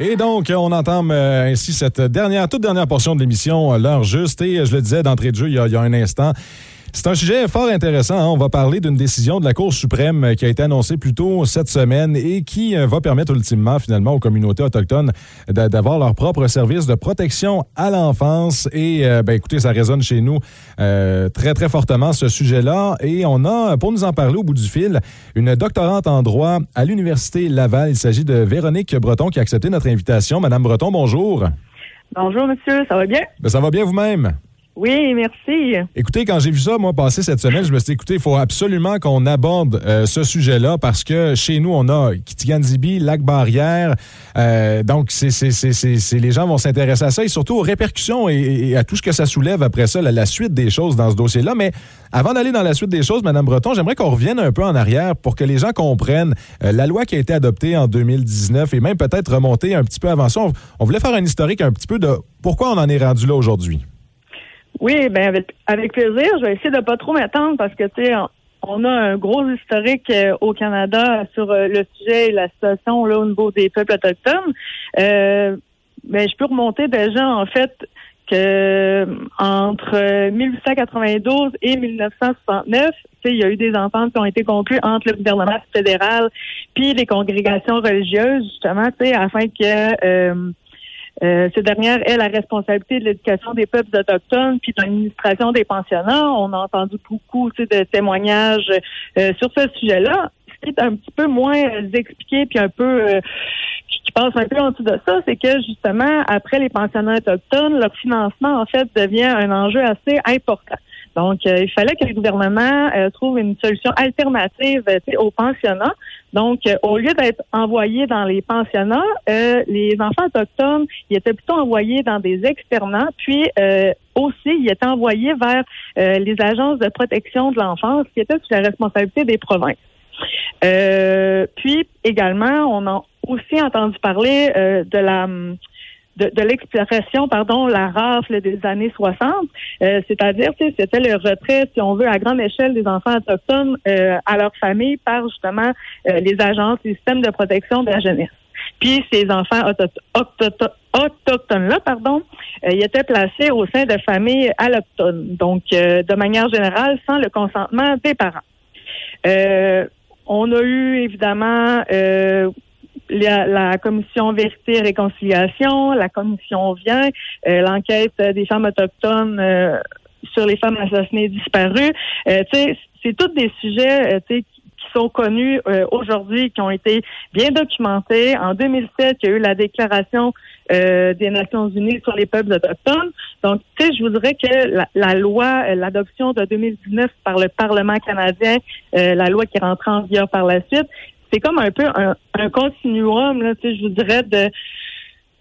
Et donc, on entame euh, ainsi cette dernière, toute dernière portion de l'émission, euh, l'heure juste. Et euh, je le disais d'entrée de jeu il y a, il y a un instant, c'est un sujet fort intéressant. hein. On va parler d'une décision de la Cour suprême qui a été annoncée plus tôt cette semaine et qui euh, va permettre ultimement, finalement, aux communautés autochtones d'a- d'avoir leur propre service de protection à l'enfance. Et, euh, ben, écoutez, ça résonne chez nous euh, très, très fortement, ce sujet-là. Et on a, pour nous en parler au bout du fil, une doctorante en droit à l'Université Laval. Il s'agit de Véronique Breton qui a accepté notre invitation. Madame Breton, bonjour. Bonjour, monsieur, ça va bien? Ben, ça va bien vous-même? Oui, merci. Écoutez, quand j'ai vu ça, moi, passer cette semaine, je me suis dit, écoutez, il faut absolument qu'on aborde euh, ce sujet-là parce que chez nous, on a Kitigan-Zibi, Lac-Barrière. Euh, donc, c'est, c'est, c'est, les gens vont s'intéresser à ça et surtout aux répercussions et, à tout ce que ça soulève après ça, la, la suite des choses dans ce dossier-là. Mais avant d'aller dans la suite des choses, Madame Breton, j'aimerais qu'on revienne un peu en arrière pour que les gens comprennent euh, la loi qui a été adoptée en 2019 et même peut-être remonter un petit peu avant ça. On voulait faire un historique un petit peu de pourquoi on en est rendu là aujourd'hui. Oui, ben avec, avec plaisir. Je vais essayer de pas trop m'attendre parce que, tu sais, on, a un gros historique euh, au Canada sur euh, le sujet et la situation là, au niveau des peuples autochtones. Euh, mais je peux remonter déjà, en fait, que euh, entre euh, 1892 et 1969, tu sais, il y a eu des ententes qui ont été conclues entre le gouvernement fédéral puis les congrégations religieuses, justement, afin que euh, ces dernières aient la responsabilité de l'éducation des peuples autochtones puis de l'administration des pensionnats. On a entendu beaucoup de témoignages euh, sur ce sujet-là. Ce qui est un petit peu moins euh, expliqué puis un peu euh, qui passe un peu en dessous de ça, c'est que justement, après les pensionnats autochtones, leur financement, en fait, devient un enjeu assez important. Donc, euh, il fallait que le gouvernement euh, trouve une solution alternative euh, aux pensionnats. Donc, euh, au lieu d'être envoyés dans les pensionnats, euh, les enfants autochtones, ils étaient plutôt envoyés dans des externats, puis euh, aussi, ils étaient envoyés vers euh, les agences de protection de l'enfance qui étaient sous la responsabilité des provinces. Euh, puis également, on a aussi entendu parler euh, de la de, de l'expression, pardon, la rafle des années 60, euh, c'est-à-dire, c'était le retrait, si on veut, à grande échelle des enfants autochtones euh, à leur famille par justement euh, les agences, les systèmes de protection de la jeunesse. Puis ces enfants auto- octo- autochtones-là, pardon, euh, ils étaient placés au sein de familles allochtones, donc euh, de manière générale sans le consentement des parents. Euh, on a eu évidemment euh, la, la commission Vérité et Réconciliation, la commission Vient, euh, l'enquête des femmes autochtones euh, sur les femmes assassinées et disparues. Euh, c'est tous des sujets qui sont connus euh, aujourd'hui, qui ont été bien documentés. En 2007, il y a eu la déclaration euh, des Nations Unies sur les peuples autochtones. Donc, je vous dirais que la, la loi, l'adoption de 2019 par le Parlement canadien, la loi qui est rentrée en vigueur par la suite, c'est comme un peu un, un continuum, là, je vous dirais, de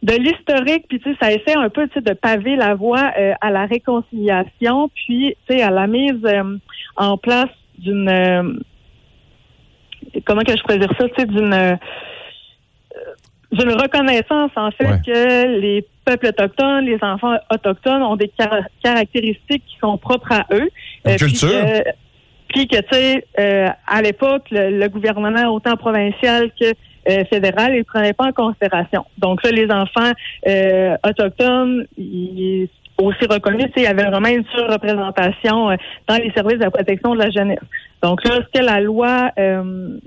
de l'historique, puis tu sais, ça essaie un peu tu sais, de paver la voie euh, à la réconciliation, puis tu sais, à la mise euh, en place d'une euh, comment que je pourrais dire ça, tu sais, d'une d'une reconnaissance en fait Ouais. que les peuples autochtones, les enfants autochtones ont des car- caractéristiques qui sont propres à eux. Une puis Puis que, tu sais, euh, à l'époque, le, le gouvernement, autant provincial que euh, fédéral, il ne prenait pas en considération. Donc là, les enfants euh, autochtones, ils aussi reconnus, il y avait vraiment une surreprésentation euh, dans les services de la protection de la jeunesse. Donc là, ce que la loi euh,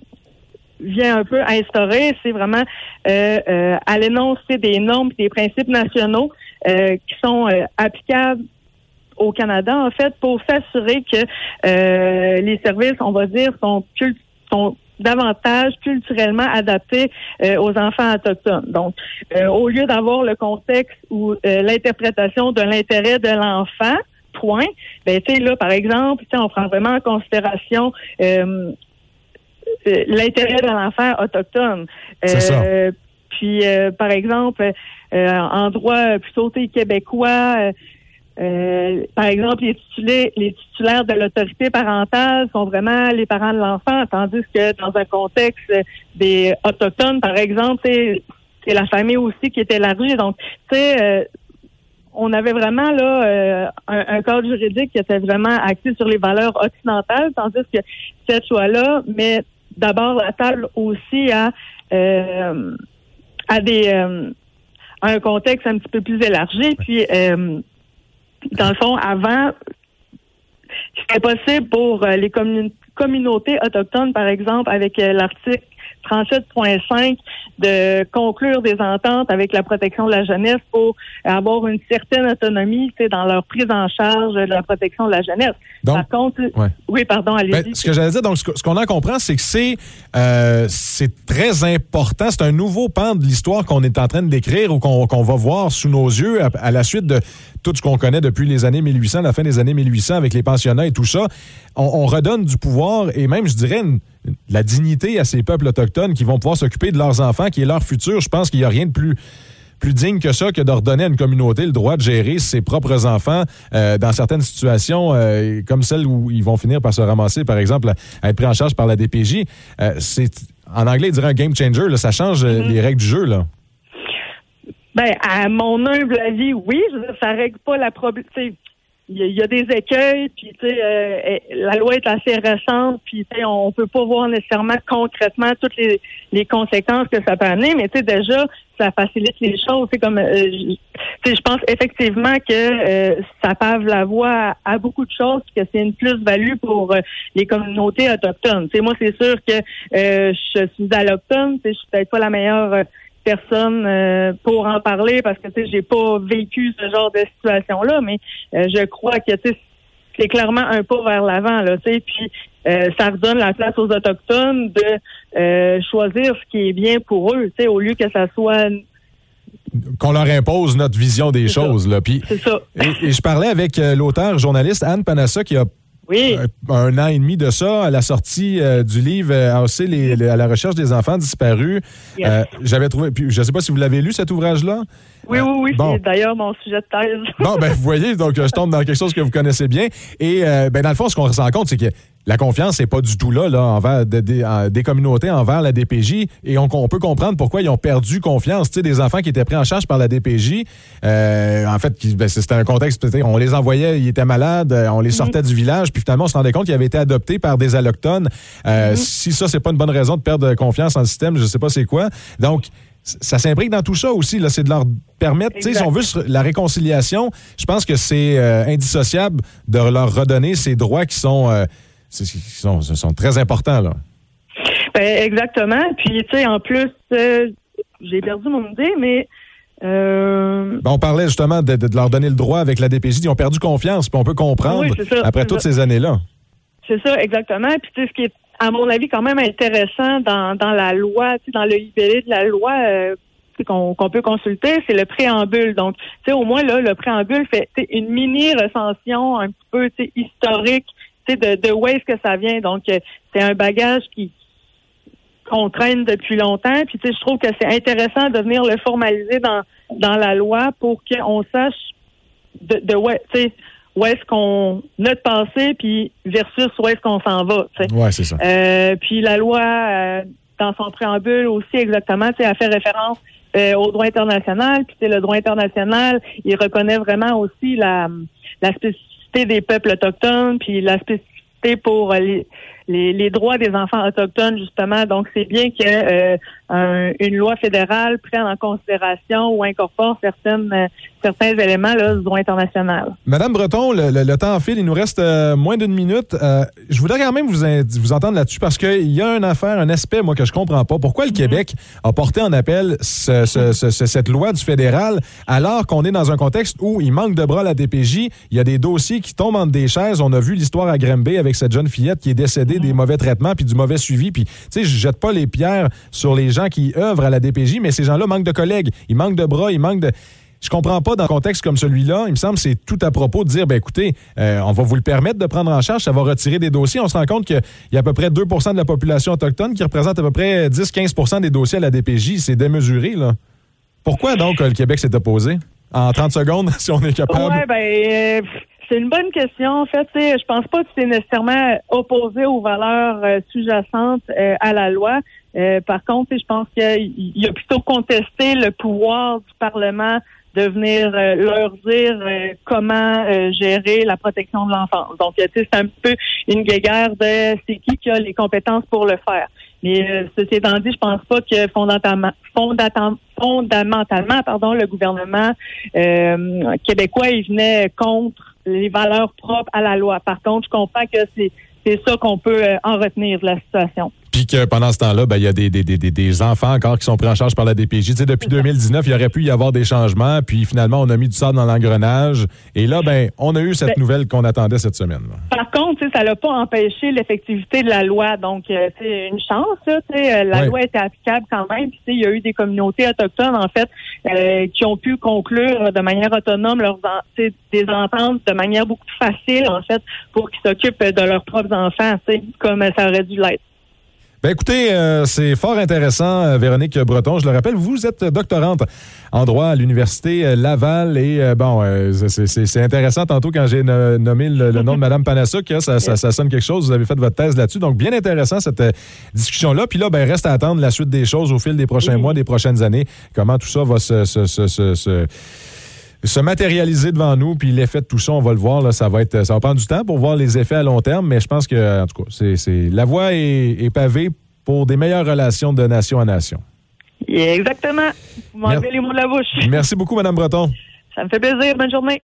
vient un peu instaurer, c'est vraiment euh, euh, à l'énoncer des normes et des principes nationaux euh, qui sont euh, applicables au Canada, en fait, pour s'assurer que euh, les services, on va dire, sont, davantage culturellement adaptés euh, aux enfants autochtones. Donc, euh, au lieu d'avoir le contexte ou euh, l'interprétation de l'intérêt de l'enfant, point, ben tu sais là, par exemple, tu sais, on prend vraiment en considération l'intérêt de l'enfant autochtone. Ça. Puis, euh, par exemple, euh, en droit plutôt québécois, euh, euh, par exemple, les titulaires, les titulaires de l'autorité parentale sont vraiment les parents de l'enfant, tandis que dans un contexte des autochtones, par exemple, c'est la famille aussi qui est élargie. Donc, tu sais, euh, on avait vraiment là euh, un, un juridique qui était vraiment axé sur les valeurs occidentales, tandis que cette loi-là met d'abord la table aussi à euh, à des à un contexte un petit peu plus élargi. Puis, dans le fond, avant, c'était possible pour les communautés autochtones, par exemple, avec l'article 37.5 de conclure des ententes avec la protection de la jeunesse pour avoir une certaine autonomie dans leur prise en charge de la protection de la jeunesse. Par contre, oui, pardon, allez-y. Ben, ce que j'allais dire, donc, ce qu'on en comprend, c'est que c'est euh, c'est très important. C'est un nouveau pan de l'histoire qu'on est en train de décrire ou qu'on va voir sous nos yeux à, la suite de tout ce qu'on connaît depuis les années 1800, la fin des années 1800 avec les pensionnats et tout ça. On, on redonne du pouvoir et même, je dirais, une, la dignité à ces peuples autochtones qui vont pouvoir s'occuper de leurs enfants, qui est leur futur. Je pense qu'il n'y a rien de plus plus digne que ça que de redonner à une communauté le droit de gérer ses propres enfants euh, dans certaines situations euh, comme celle où ils vont finir par se ramasser, par exemple, à être pris en charge par la DPJ. Euh, c'est en anglais, il dirait un game changer. Là, ça change mm-hmm. les règles du jeu. Là. Ben, à mon humble avis, oui. Ça règle pas la problématique il y, a des écueils, puis tu sais, euh, la loi est assez récente, puis tu sais, on peut pas voir nécessairement concrètement toutes les, les conséquences que ça peut amener, mais tu sais, déjà, ça facilite les choses. C'est comme, euh, je pense effectivement que euh, ça pave la voie à, beaucoup de choses, que c'est une plus-value pour les communautés autochtones. Tu sais, moi, c'est sûr que je suis alloctone, je suis peut-être pas la meilleure personne euh, pour en parler parce que tu sais j'ai pas vécu ce genre de situation là mais euh, je crois que tu c'est clairement un pas vers l'avant là tu sais puis euh, ça redonne la place aux autochtones de choisir ce qui est bien pour eux tu sais au lieu que ça soit qu'on leur impose notre vision des choses là puis c'est ça. et, je parlais avec l'auteur journaliste Anne Panassa qui a oui. Un, an et demi de ça, à la sortie euh, du livre euh, les, à la recherche des enfants disparus. Euh, j'avais trouvé, puis je ne sais pas si vous l'avez lu cet ouvrage-là. Oui, oui, oui. C'est d'ailleurs mon sujet de thèse. bon, ben vous voyez, donc je tombe dans quelque chose que vous connaissez bien. Et ben dans le fond, ce qu'on se rend compte, c'est que la confiance n'est pas du tout là, là envers des communautés envers la DPJ. Et on, peut comprendre pourquoi ils ont perdu confiance. Tu sais, des enfants qui étaient pris en charge par la DPJ, euh, en fait, ben, c'était un contexte, on les envoyait, ils étaient malades, euh, on les mhm. sortait du village, puis finalement, on se rendait compte qu'ils avaient été adoptés par des allochtones. Euh, mhm. Si ça, c'est pas une bonne raison de perdre confiance en le système, je sais pas c'est quoi. Donc, ça s'imbrique dans tout ça aussi. Là, c'est de leur permettre, si on veut la réconciliation, je pense que c'est indissociable de leur redonner ces droits qui sont sont, sont très importants, là. Ben, exactement. Puis, tu sais, en plus, euh, j'ai perdu mon idée, mais. Euh, ben, on parlait justement de, leur donner le droit avec la DPJ. Ils ont perdu confiance, puis on peut comprendre après toutes ces années-là. C'est ça, exactement. Puis, tu sais, ce qui est, à mon avis, quand même intéressant dans, dans la loi, dans le libellé de la loi, euh, qu'on peut consulter, c'est le préambule. Donc, tu sais, au moins, là, le préambule fait une mini-recension un petit peu historique de, de où est-ce que ça vient. Donc, euh, c'est un bagage qui qu'on traîne depuis longtemps. Puis, tu sais, je trouve que c'est intéressant de venir le formaliser dans, dans la loi pour qu'on sache de, de où, où est-ce qu'on notre passé, puis versus où est-ce qu'on s'en va. Oui, c'est ça. Euh, puis la loi, euh, dans son préambule aussi exactement, tu sais, a fait référence au droit international. Puis le droit international, il reconnaît vraiment aussi la, la spécificité des peuples autochtones, puis la spécificité pour les, les, droits des enfants autochtones, justement. Donc, c'est bien que euh, une loi fédérale prenne en considération ou incorpore certaines, euh, certains éléments là, du droit international. Madame Breton, le, temps file, il nous reste euh, moins d'une minute. je voudrais quand même vous, vous entendre là-dessus parce qu'il y a une affaire, un aspect, moi, que je comprends pas. Pourquoi le mhm. Québec a porté en appel cette loi du fédéral alors qu'on est dans un contexte où il manque de bras à la DPJ, il y a des dossiers qui tombent entre des chaises. On a vu l'histoire à Grimby avec cette jeune fillette qui est décédée des mauvais traitements puis du mauvais suivi. Puis, tu sais, je jette pas les pierres sur les gens qui œuvrent à la DPJ, mais ces gens-là manquent de collègues, ils manquent de bras, ils manquent de. Je comprends pas dans un contexte comme celui-là. Il me semble que c'est tout à propos de dire, ben écoutez, euh, on va vous le permettre de prendre en charge, ça va retirer des dossiers. On se rend compte qu'il y a à peu près 2% de la population autochtone qui représente à peu près 10-15% des dossiers à la DPJ. C'est démesuré, là. Pourquoi donc le Québec s'est opposé? En 30 secondes, si on est capable. Oui, ben, euh, c'est une bonne question. En fait, je pense pas que c'est nécessairement opposé aux valeurs euh, sous-jacentes euh, à la loi. Euh, par contre, je pense qu'il a plutôt contesté le pouvoir du Parlement de venir leur dire comment gérer la protection de l'enfance. Donc, c'est un peu une guéguerre de c'est qui qui a les compétences pour le faire. Mais ceci étant dit, je pense pas que fondamentalement, fondamentalement, pardon, le gouvernement québécois il venait contre les valeurs propres à la loi. Par contre, je comprends que c'est ça qu'on peut en retenir de la situation. Puis que pendant ce temps-là, ben, il y a des, des, des, des, enfants encore qui sont pris en charge par la DPJ. Tu sais, depuis 2019, il aurait pu y avoir des changements. Puis finalement, on a mis du sable dans l'engrenage. Et là, ben, on a eu cette ben, nouvelle qu'on attendait cette semaine. Par contre, ça n'a pas empêché l'effectivité de la loi. Donc, c'est euh, une chance. Là, euh, la loi était applicable quand même. Puis, il y a eu des communautés autochtones, en fait, euh, qui ont pu conclure de manière autonome leurs des ententes de manière beaucoup plus facile, en fait, pour qu'ils s'occupent de leurs propres enfants, comme ça aurait dû l'être. Ben écoutez, euh, c'est fort intéressant, euh, Véronique Breton. Je le rappelle, vous êtes doctorante en droit à l'Université euh, Laval et bon, c'est intéressant tantôt quand j'ai nommé le, nom de Mme Panasuk, ça, ça, sonne quelque chose. Vous avez fait votre thèse là-dessus. Donc, bien intéressant cette discussion-là. Puis là, ben, reste à attendre la suite des choses au fil des prochains mois, des prochaines années, comment tout ça va se, se, se se matérialiser devant nous, puis l'effet de tout ça, on va le voir, là, ça va être, ça va prendre du temps pour voir les effets à long terme, mais je pense que, en tout cas, c'est, la voie est, pavée pour des meilleures relations de nation à nation. Exactement. Vous m'enlevez les mots de la bouche. Merci beaucoup, Mme Breton. Ça me fait plaisir. Bonne journée.